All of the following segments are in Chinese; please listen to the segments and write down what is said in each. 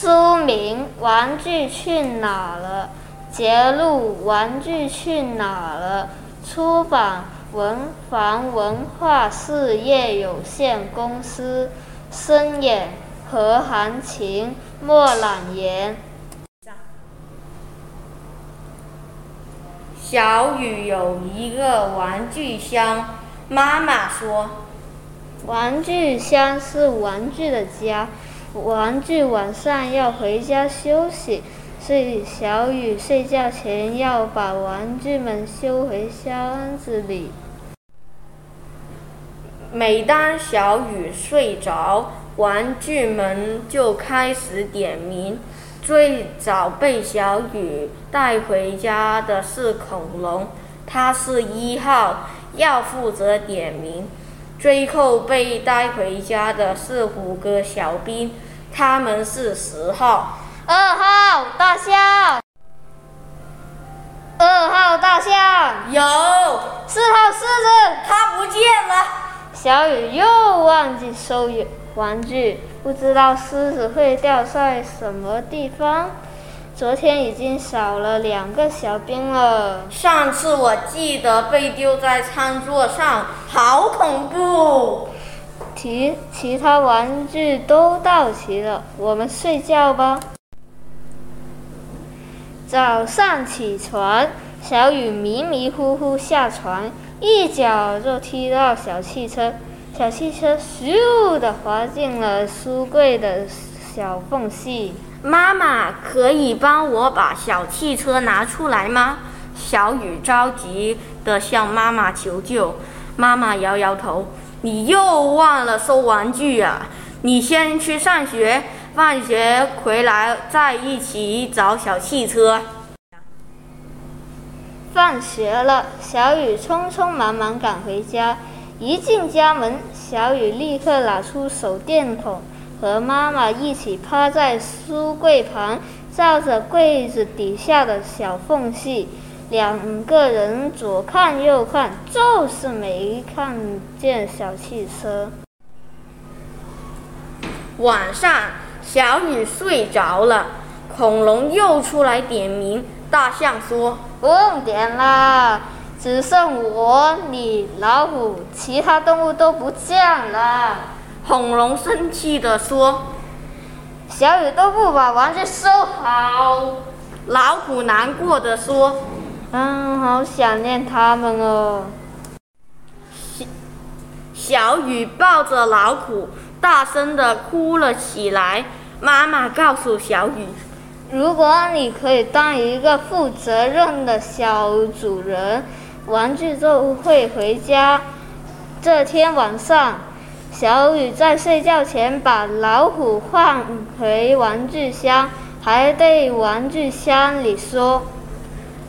书名《玩具去哪了》，节录《玩具去哪了》，出版文房文化事业有限公司，声演何含情、莫朗言。小雨有一个玩具箱，妈妈说。玩具箱是玩具的家，玩具晚上要回家休息，所以小雨睡觉前要把玩具们收回箱子里。每当小雨睡着，玩具们就开始点名。最早被小雨带回家的是恐龙，他是一号，要负责点名。最后被带回家的是五个小兵，他们是十号、二号大象、二号大象。有。四号狮子，它不见了。小雨又忘记收玩具，不知道狮子会掉在什么地方。昨天已经少了两个小兵了。上次我记得被丢在餐桌上，好恐怖。其其他玩具都到齐了，我们睡觉吧。早上起床，小雨迷迷糊糊下床，一脚就踢到小汽车，小汽车咻的滑进了书柜的小缝隙。妈妈，可以帮我把小汽车拿出来吗？小雨着急地向妈妈求救。妈妈摇摇头：“你又忘了收玩具啊！你先去上学，放学回来再一起找小汽车。”放学了，小雨匆匆忙忙赶回家。一进家门，小雨立刻拿出手电筒。和妈妈一起趴在书柜旁，照着柜子底下的小缝隙，两个人左看右看，就是没看见小汽车。晚上，小雨睡着了，恐龙又出来点名。大象说：“不用点啦，只剩我、你、老虎，其他动物都不见了。”恐龙生气地说：“小雨都不把玩具收好。”老虎难过的说：“嗯，好想念他们哦。”小小雨抱着老虎，大声的哭了起来。妈妈告诉小雨：“如果你可以当一个负责任的小主人，玩具就会回家。”这天晚上。小雨在睡觉前把老虎放回玩具箱，还对玩具箱里说：“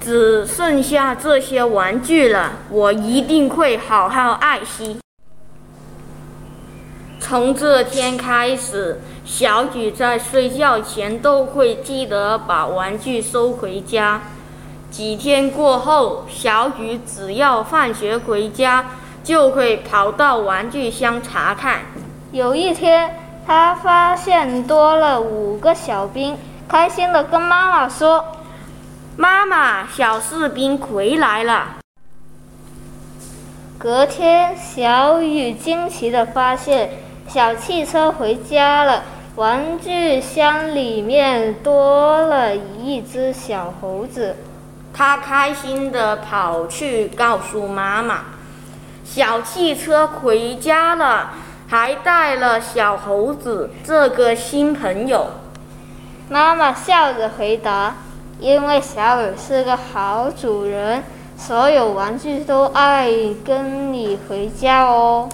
只剩下这些玩具了，我一定会好好爱惜。”从这天开始，小雨在睡觉前都会记得把玩具收回家。几天过后，小雨只要放学回家。就会跑到玩具箱查看。有一天，他发现多了五个小兵，开心的跟妈妈说：“妈妈，小士兵回来了。”隔天，小雨惊奇的发现，小汽车回家了，玩具箱里面多了一只小猴子。他开心的跑去告诉妈妈。小汽车回家了，还带了小猴子这个新朋友。妈妈笑着回答：“因为小雨是个好主人，所有玩具都爱跟你回家哦。”